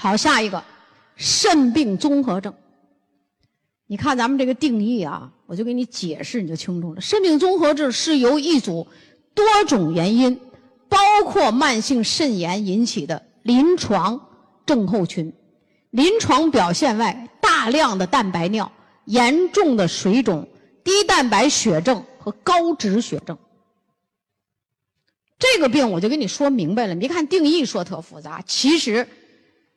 好，下一个肾病综合症。你看咱们这个定义啊，我就给你解释，你就清楚了。肾病综合症是由一组多种原因，包括慢性肾炎引起的临床症候群。临床表现外，大量的蛋白尿、严重的水肿、低蛋白血症和高脂血症。这个病我就跟你说明白了，你别看定义说特复杂，其实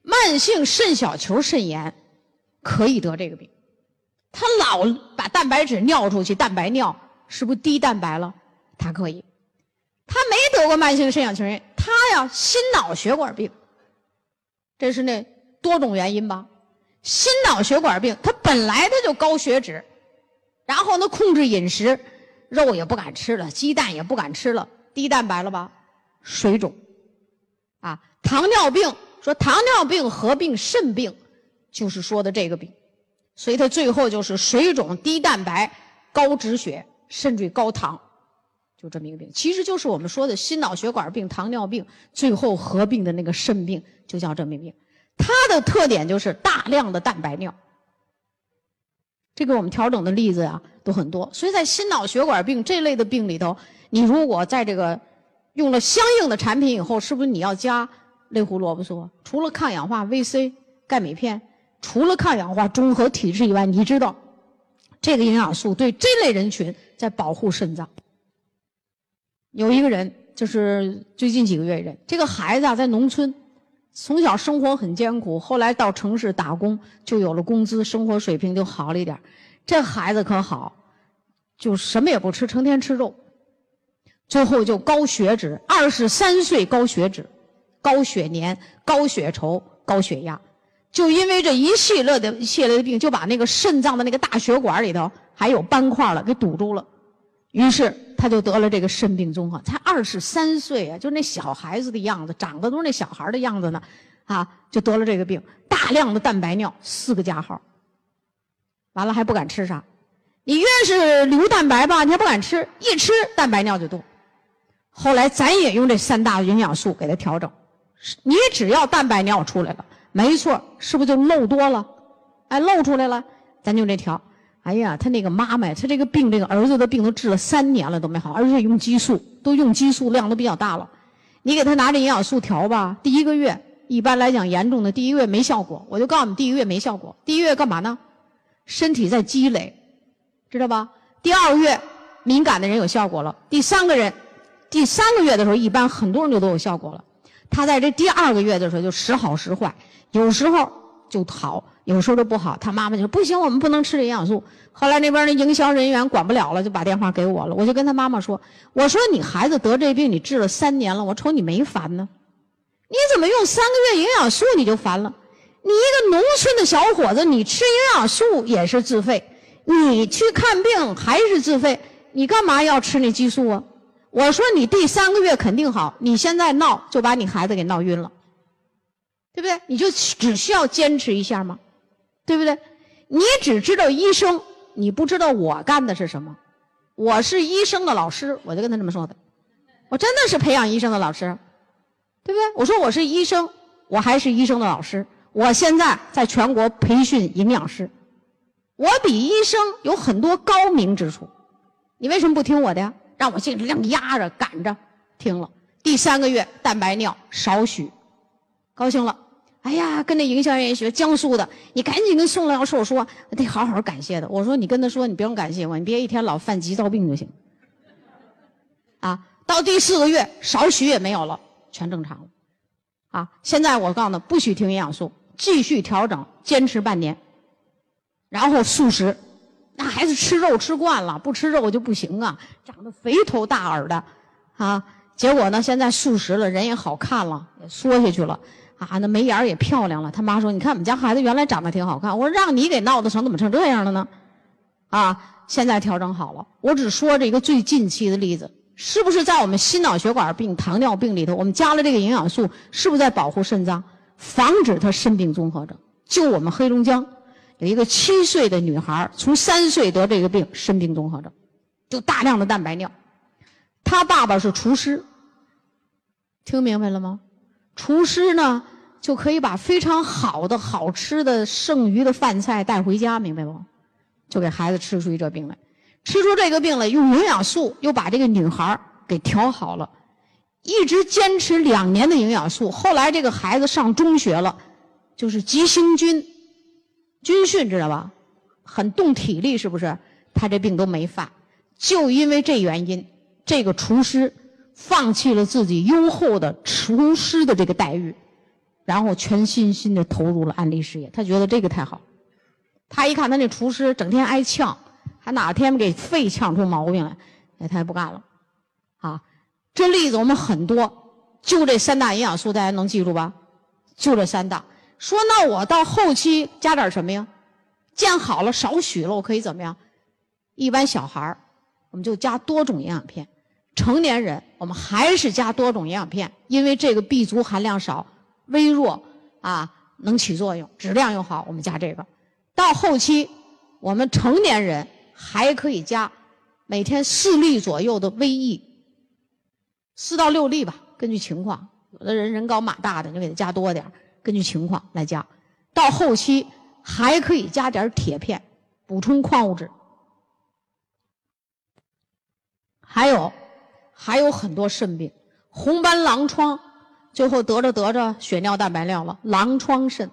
慢性肾小球肾炎可以得这个病。他老把蛋白质尿出去，蛋白尿是不是低蛋白了？他可以。他没得过慢性肾小球炎，他呀心脑血管病，这是那多种原因吧？心脑血管病，他本来他就高血脂，然后呢控制饮食，肉也不敢吃了，鸡蛋也不敢吃了。低蛋白了吧，水肿，啊，糖尿病说糖尿病合并肾病，就是说的这个病，所以它最后就是水肿、低蛋白、高脂血，甚至于高糖，就这么一个病，其实就是我们说的心脑血管病、糖尿病最后合并的那个肾病，就叫这么一病。它的特点就是大量的蛋白尿，这个我们调整的例子呀都很多，所以在心脑血管病这类的病里头。你如果在这个用了相应的产品以后，是不是你要加类胡萝卜素？除了抗氧化 VC、钙镁片，除了抗氧化中和体质以外，你知道这个营养素对这类人群在保护肾脏。有一个人就是最近几个月人，这个孩子啊在农村，从小生活很艰苦，后来到城市打工就有了工资，生活水平就好了一点。这孩子可好，就什么也不吃，成天吃肉。最后就高血脂，二十三岁高血脂，高血粘、高血稠、高血压，就因为这一系列的系列的病，就把那个肾脏的那个大血管里头还有斑块了，给堵住了，于是他就得了这个肾病综合。才二十三岁啊，就那小孩子的样子，长得都是那小孩的样子呢，啊，就得了这个病，大量的蛋白尿，四个加号，完了还不敢吃啥，你越是流蛋白吧，你还不敢吃，一吃蛋白尿就多。后来咱也用这三大营养素给他调整，你只要蛋白尿出来了，没错，是不是就漏多了？哎，漏出来了，咱就这调。哎呀，他那个妈妈呀，他这个病，这个儿子的病都治了三年了都没好，而且用激素，都用激素量都比较大了。你给他拿着营养素调吧，第一个月一般来讲严重的第一个月没效果，我就告诉你第一个月没效果。第一个月干嘛呢？身体在积累，知道吧？第二个月敏感的人有效果了，第三个人。第三个月的时候，一般很多人就都有效果了。他在这第二个月的时候就时好时坏，有时候就好，有时候就不好。他妈妈就说：“不行，我们不能吃这营养素。”后来那边的营销人员管不了了，就把电话给我了。我就跟他妈妈说：“我说你孩子得这病，你治了三年了，我瞅你没烦呢？你怎么用三个月营养素你就烦了？你一个农村的小伙子，你吃营养素也是自费，你去看病还是自费，你干嘛要吃那激素啊？”我说你第三个月肯定好，你现在闹就把你孩子给闹晕了，对不对？你就只需要坚持一下吗？对不对？你只知道医生，你不知道我干的是什么。我是医生的老师，我就跟他这么说的。我真的是培养医生的老师，对不对？我说我是医生，我还是医生的老师。我现在在全国培训营养师，我比医生有很多高明之处。你为什么不听我的呀？让我心里硬压着赶着听了，第三个月蛋白尿少许，高兴了。哎呀，跟那营销人员学江苏的，你赶紧跟宋教授说，得好好感谢他。我说你跟他说，你不用感谢我，你别一天老犯急躁病就行。啊，到第四个月少许也没有了，全正常了。啊，现在我告诉他不许停营养素，继续调整，坚持半年，然后素食。那孩子吃肉吃惯了，不吃肉就不行啊，长得肥头大耳的，啊，结果呢，现在素食了，人也好看了，也缩下去了，啊，那眉眼也漂亮了。他妈说：“你看我们家孩子原来长得挺好看。”我说：“让你给闹得成，怎么成这样了呢？”啊，现在调整好了。我只说这一个最近期的例子，是不是在我们心脑血管病、糖尿病里头，我们加了这个营养素，是不是在保护肾脏，防止他肾病综合症？就我们黑龙江。有一个七岁的女孩，从三岁得这个病，肾病综合症，就大量的蛋白尿。她爸爸是厨师，听明白了吗？厨师呢，就可以把非常好的好吃的剩余的饭菜带回家，明白不？就给孩子吃出一这病来，吃出这个病来，用营养素又把这个女孩给调好了，一直坚持两年的营养素。后来这个孩子上中学了，就是急行军，军训知道吧？很动体力，是不是？他这病都没犯，就因为这原因，这个厨师放弃了自己优厚的厨师的这个待遇，然后全心心的投入了安利事业。他觉得这个太好。他一看他那厨师整天挨呛，还哪天给肺呛出毛病来，哎，他也不干了。啊，这例子我们很多，就这三大营养素大家能记住吧？就这三大。说那我到后期加点什么呀？见好了少许了，我可以怎么样？一般小孩儿我们就加多种营养片，成年人我们还是加多种营养片，因为这个 B 族含量少，微弱啊，能起作用，质量又好，我们加这个。到后期，我们成年人还可以加每天四粒左右的 VE，四到六粒吧，根据情况。有的人人高马大的，你给他加多点根据情况来加。到后期还可以加点铁片，补充矿物质。还有，还有很多肾病，红斑狼疮，最后得着得着血尿蛋白尿了，狼疮肾，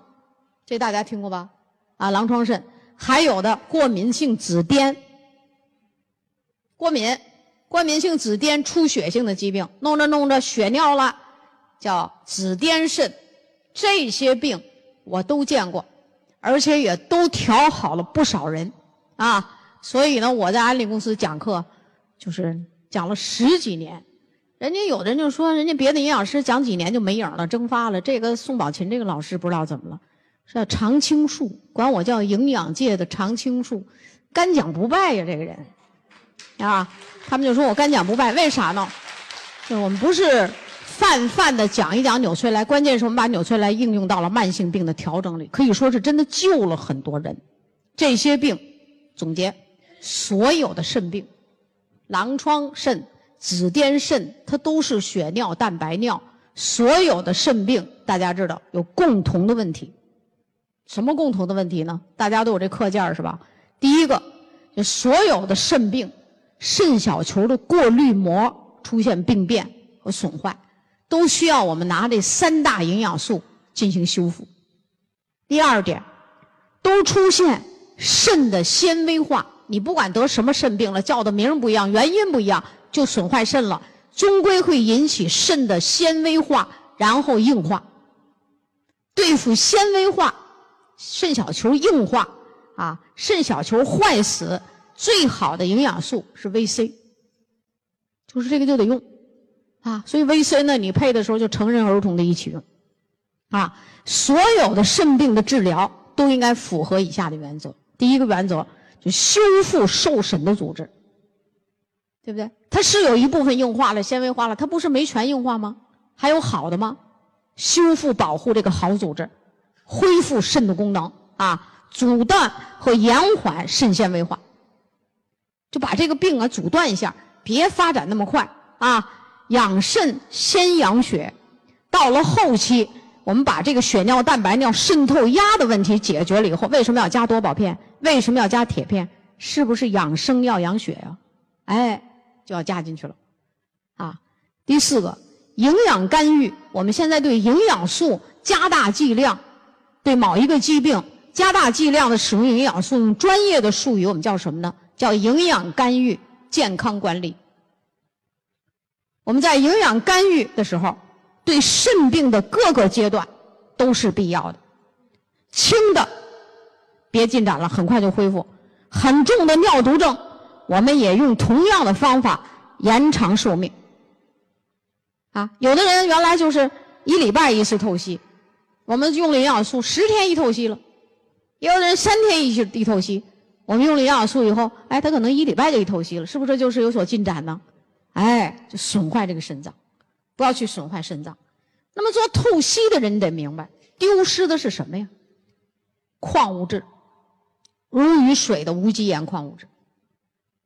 这大家听过吧？啊，狼疮肾，还有的过敏性紫癜，过敏，过敏性紫癜出血性的疾病，弄着弄着血尿了，叫紫癜肾，这些病我都见过，而且也都调好了不少人，啊，所以呢，我在安利公司讲课，就是讲了十几年，人家有的人就说，人家别的营养师讲几年就没影了，蒸发了，这个宋宝琴这个老师不知道怎么了。叫常青树，管我叫营养界的常青树，干讲不败呀，这个人，啊，他们就说我干讲不败，为啥呢？就我们不是泛泛的讲一讲纽崔莱，关键是我们把纽崔莱应用到了慢性病的调整里，可以说是真的救了很多人。这些病，总结，所有的肾病，狼疮肾、紫癜肾，它都是血尿蛋白尿。所有的肾病，大家知道有共同的问题。什么共同的问题呢？大家都有这课件是吧？第一个，就所有的肾病，肾小球的过滤膜出现病变和损坏，都需要我们拿这三大营养素进行修复。第二点，都出现肾的纤维化。你不管得什么肾病了，叫的名不一样，原因不一样，就损坏肾了，终归会引起肾的纤维化，然后硬化。对付纤维化。肾小球硬化啊，肾小球坏死，最好的营养素是 VC，就是这个就得用啊。所以 VC 呢，你配的时候就成人儿童的一起用啊。所有的肾病的治疗都应该符合以下的原则：第一个原则就修复受损的组织，对不对？它是有一部分硬化了、纤维化了，它不是没全硬化吗？还有好的吗？修复保护这个好组织。恢复肾的功能啊，阻断和延缓肾纤维化，就把这个病啊阻断一下，别发展那么快啊。养肾先养血，到了后期，我们把这个血尿蛋白尿渗透压的问题解决了以后，为什么要加多宝片？为什么要加铁片？是不是养生要养血呀？哎，就要加进去了啊。第四个，营养干预，我们现在对营养素加大剂量。对某一个疾病加大剂量的使用营养素，用专业的术语我们叫什么呢？叫营养干预健康管理。我们在营养干预的时候，对肾病的各个阶段都是必要的。轻的别进展了，很快就恢复；很重的尿毒症，我们也用同样的方法延长寿命。啊，有的人原来就是一礼拜一次透析。我们用了营养素，十天一透析了；也有人三天一一透析。我们用了营养素以后，哎，他可能一礼拜就一透析了，是不是就是有所进展呢？哎，就损坏这个肾脏，不要去损坏肾脏。那么做透析的人，你得明白，丢失的是什么呀？矿物质，如鱼水的无机盐矿物质。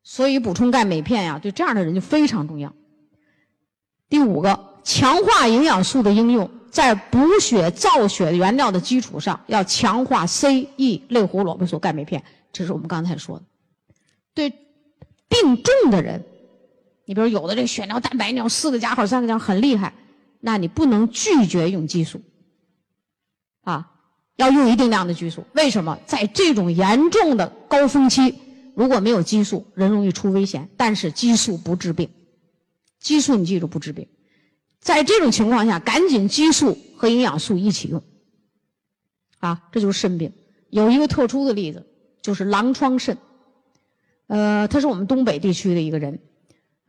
所以补充钙镁片呀，对这样的人就非常重要。第五个，强化营养素的应用。在补血造血原料的基础上，要强化 C、E 类胡萝卜素钙镁片。这是我们刚才说的。对病重的人，你比如有的这血尿蛋白尿四个加号、三个加号很厉害，那你不能拒绝用激素，啊，要用一定量的激素。为什么？在这种严重的高峰期，如果没有激素，人容易出危险。但是激素不治病，激素你记住不治病。在这种情况下，赶紧激素和营养素一起用，啊，这就是肾病。有一个特殊的例子，就是狼疮肾。呃，他是我们东北地区的一个人，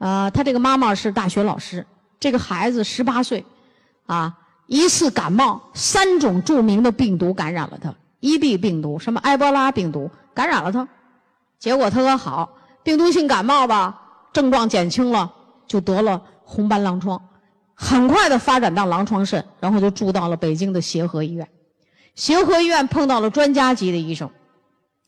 呃，他这个妈妈是大学老师，这个孩子十八岁，啊，一次感冒，三种著名的病毒感染了他，EB 病毒，什么埃博拉病毒感染了他，结果他可好，病毒性感冒吧，症状减轻了，就得了红斑狼疮。很快的发展到狼疮肾，然后就住到了北京的协和医院。协和医院碰到了专家级的医生，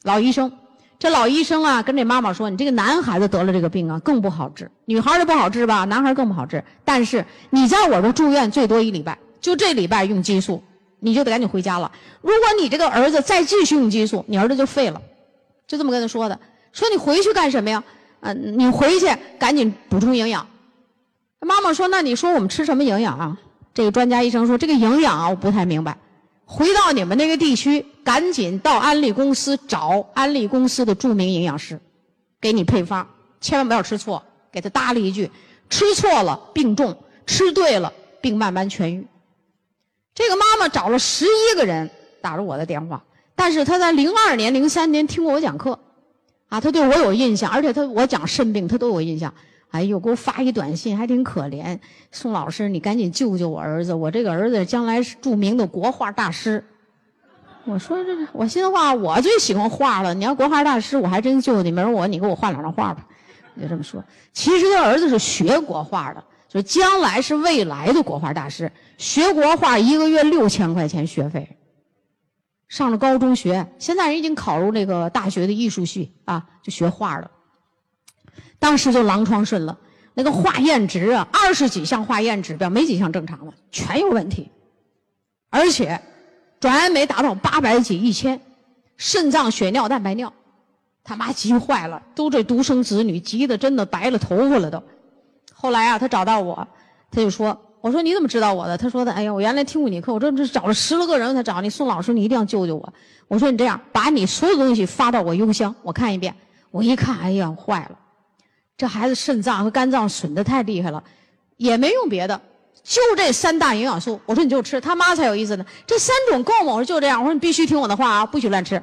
老医生。这老医生啊，跟这妈妈说：“你这个男孩子得了这个病啊，更不好治。女孩就不好治吧，男孩更不好治。但是你在我这住院最多一礼拜，就这礼拜用激素，你就得赶紧回家了。如果你这个儿子再继续用激素，你儿子就废了。”就这么跟他说的。说你回去干什么呀？嗯，你回去赶紧补充营养。妈妈说：“那你说我们吃什么营养啊？”这个专家医生说：“这个营养啊，我不太明白。回到你们那个地区，赶紧到安利公司找安利公司的著名营养师，给你配方，千万不要吃错。给他搭了一句：吃错了病重，吃对了病慢慢痊愈。”这个妈妈找了十一个人打了我的电话，但是她在零二年、零三年听过我讲课，啊，她对我有印象，而且她我讲肾病，她都有印象。哎呦，给我发一短信，还挺可怜。宋老师，你赶紧救救我儿子，我这个儿子将来是著名的国画大师。我说这，我心话，我最喜欢画了。你要国画大师，我还真救你。明儿我你给我画两张画吧，就这么说。其实他儿子是学国画的，就将来是未来的国画大师。学国画一个月六千块钱学费，上了高中学，现在人已经考入那个大学的艺术系啊，就学画了。当时就狼疮顺了，那个化验值啊，二十几项化验指标没几项正常的，全有问题，而且转氨酶达到八百几一千，肾脏血尿蛋白尿，他妈急坏了，都这独生子女急得真的白了头发了都。后来啊，他找到我，他就说：“我说你怎么知道我的？”他说的：“哎呀，我原来听过你课，我这这找了十来个人才找你，宋老师你一定要救救我。”我说：“你这样，把你所有东西发到我邮箱，我看一遍。”我一看，哎呀，坏了。这孩子肾脏和肝脏损的太厉害了，也没用别的，就这三大营养素。我说你就吃，他妈才有意思呢。这三种够吗？我说就这样。我说你必须听我的话啊，不许乱吃。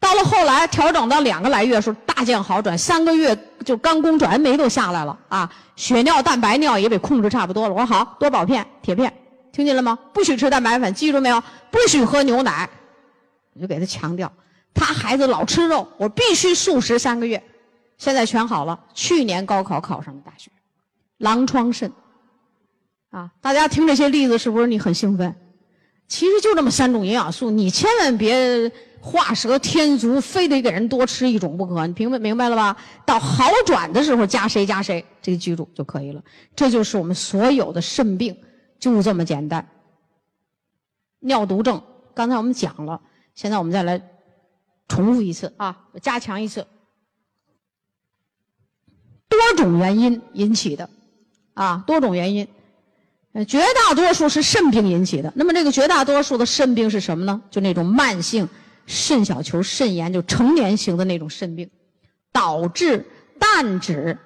到了后来调整到两个来月时候，大见好转。三个月就肝功转氨酶都下来了啊，血尿蛋白尿也被控制差不多了。我说好多宝片、铁片，听见了吗？不许吃蛋白粉，记住没有？不许喝牛奶。我就给他强调，他孩子老吃肉，我必须素食三个月。现在全好了，去年高考考上了大学，狼疮肾，啊，大家听这些例子是不是你很兴奋？其实就这么三种营养素，你千万别画蛇添足，非得给人多吃一种不可。你明白明白了吧？到好转的时候加谁加谁，这个记住就可以了。这就是我们所有的肾病，就这么简单。尿毒症，刚才我们讲了，现在我们再来重复一次啊，加强一次。多种原因引起的，啊，多种原因，呃，绝大多数是肾病引起的。那么这个绝大多数的肾病是什么呢？就那种慢性肾小球肾炎，就成年型的那种肾病，导致氮脂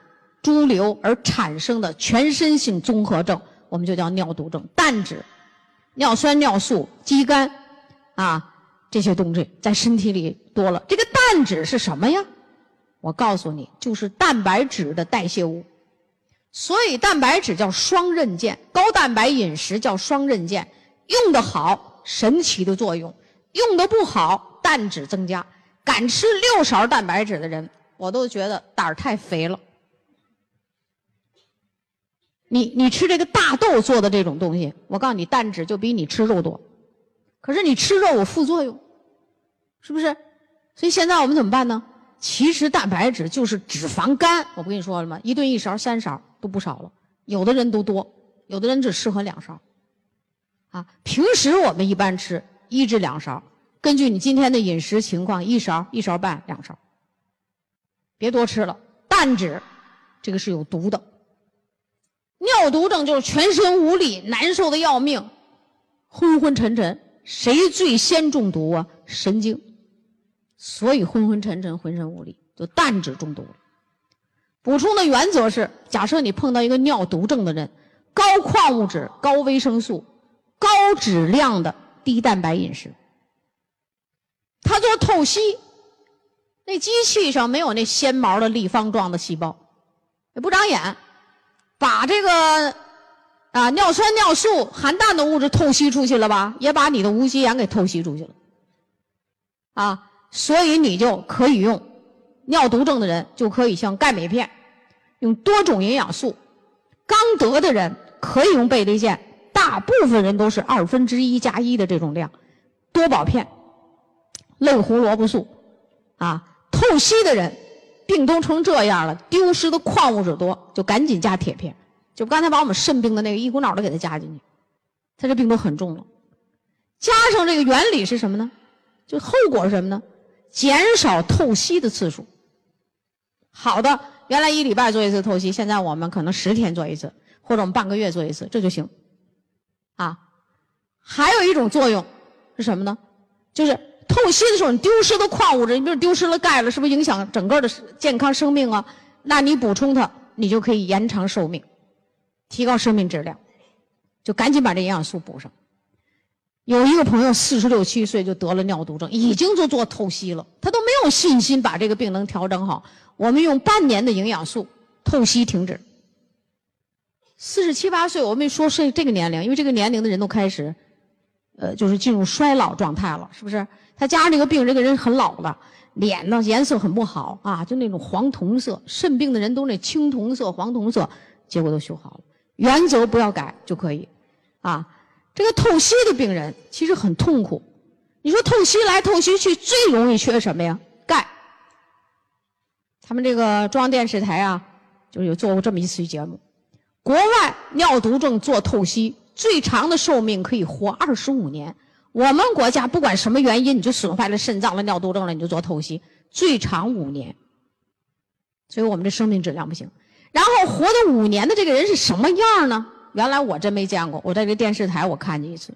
潴留而产生的全身性综合症，我们就叫尿毒症。氮脂、尿酸、尿素、肌酐，啊，这些东西在身体里多了。这个氮脂是什么呀？我告诉你，就是蛋白质的代谢物，所以蛋白质叫双刃剑，高蛋白饮食叫双刃剑，用的好，神奇的作用；用的不好，蛋脂增加。敢吃六勺蛋白质的人，我都觉得胆儿太肥了。你你吃这个大豆做的这种东西，我告诉你，蛋脂就比你吃肉多。可是你吃肉有副作用，是不是？所以现在我们怎么办呢？其实蛋白质就是脂肪肝，我不跟你说了吗？一顿一勺、三勺都不少了。有的人都多，有的人只适合两勺。啊，平时我们一般吃一至两勺，根据你今天的饮食情况，一勺、一勺半、两勺，别多吃了。淡脂，这个是有毒的。尿毒症就是全身无力，难受的要命，昏昏沉沉。谁最先中毒啊？神经，所以昏昏沉沉，浑身无力，就淡脂中毒了。补充的原则是：假设你碰到一个尿毒症的人，高矿物质、高维生素、高质量的低蛋白饮食。他做透析，那机器上没有那纤毛的立方状的细胞，也不长眼，把这个。啊，尿酸、尿素含氮的物质透析出去了吧？也把你的无机盐给透析出去了。啊，所以你就可以用尿毒症的人就可以像钙镁片，用多种营养素。刚得的人可以用贝利健，大部分人都是二分之一加一的这种量。多宝片、类胡萝卜素，啊，透析的人病都成这样了，丢失的矿物质多，就赶紧加铁片。就刚才把我们肾病的那个一股脑的给它加进去，他这病都很重了。加上这个原理是什么呢？就后果是什么呢？减少透析的次数。好的，原来一礼拜做一次透析，现在我们可能十天做一次，或者我们半个月做一次，这就行。啊，还有一种作用是什么呢？就是透析的时候你丢失的矿物质，你比如丢失了钙了，是不是影响整个的健康生命啊？那你补充它，你就可以延长寿命。提高生命质量，就赶紧把这营养素补上。有一个朋友四十六七岁就得了尿毒症，已经就做透析了，他都没有信心把这个病能调整好。我们用半年的营养素透析停止。四十七八岁，我们说是这个年龄，因为这个年龄的人都开始，呃，就是进入衰老状态了，是不是？他加上这个病，这个人很老了，脸呢颜色很不好啊，就那种黄铜色。肾病的人都那青铜色、黄铜色，结果都修好了。原则不要改就可以，啊，这个透析的病人其实很痛苦。你说透析来透析去，最容易缺什么呀？钙。他们这个中央电视台啊，就有做过这么一期节目。国外尿毒症做透析，最长的寿命可以活二十五年。我们国家不管什么原因，你就损坏了肾脏了，尿毒症了，你就做透析，最长五年。所以我们这生命质量不行。然后活的五年的这个人是什么样呢？原来我真没见过，我在这电视台我看见一次，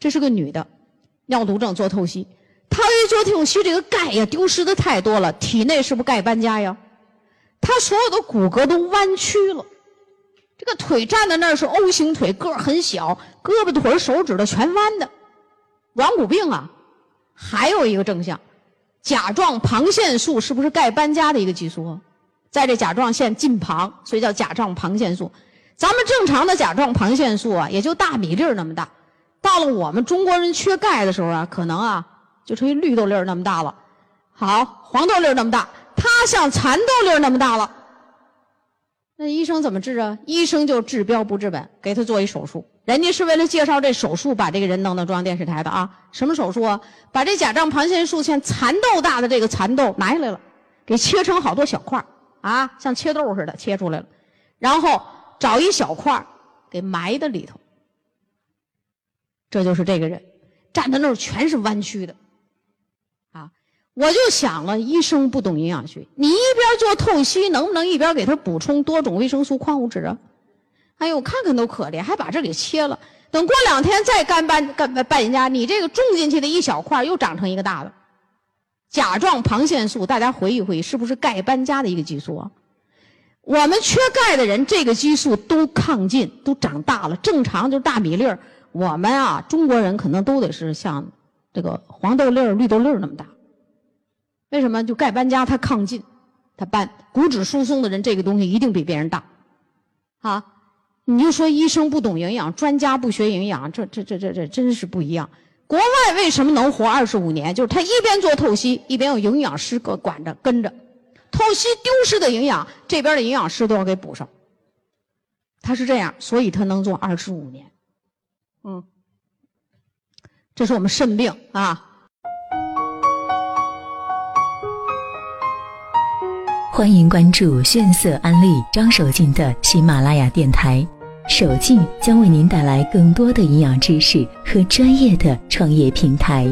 这是个女的，尿毒症做透析，她一做透析，这个钙呀丢失的太多了，体内是不是钙搬家呀？她所有的骨骼都弯曲了，这个腿站在那儿是 O 型腿，个儿很小，胳膊腿手指头全弯的，软骨病啊。还有一个症象，甲状旁腺素是不是钙搬家的一个激素啊？在这甲状腺近旁，所以叫甲状旁腺素。咱们正常的甲状旁腺素啊，也就大米粒儿那么大。到了我们中国人缺钙的时候啊，可能啊就成一绿豆粒儿那么大了。好，黄豆粒儿那么大，它像蚕豆粒儿那么大了。那医生怎么治啊？医生就治标不治本，给他做一手术。人家是为了介绍这手术，把这个人弄到中央电视台的啊。什么手术啊？把这甲状旁腺素像蚕豆大的这个蚕豆拿下来了，给切成好多小块儿。啊，像切豆似的切出来了，然后找一小块给埋在里头。这就是这个人站在那儿全是弯曲的，啊，我就想了，医生不懂营养学，你一边做透析，能不能一边给他补充多种维生素、矿物质啊？哎呦，看看都可怜，还把这给切了。等过两天再干搬干搬人家，你这个种进去的一小块又长成一个大的。甲状旁腺素，大家回忆回忆，是不是钙搬家的一个激素啊？我们缺钙的人，这个激素都亢进，都长大了。正常就是大米粒儿，我们啊，中国人可能都得是像这个黄豆粒儿、绿豆粒儿那么大。为什么？就钙搬家，它亢进，它搬。骨质疏松的人，这个东西一定比别人大。啊，你就说医生不懂营养，专家不学营养，这这这这这真是不一样。国外为什么能活二十五年？就是他一边做透析，一边有营养师管管着跟着，透析丢失的营养，这边的营养师都要给补上。他是这样，所以他能做二十五年。嗯，这是我们肾病啊。欢迎关注炫色安利张守静的喜马拉雅电台。守敬将为您带来更多的营养知识和专业的创业平台。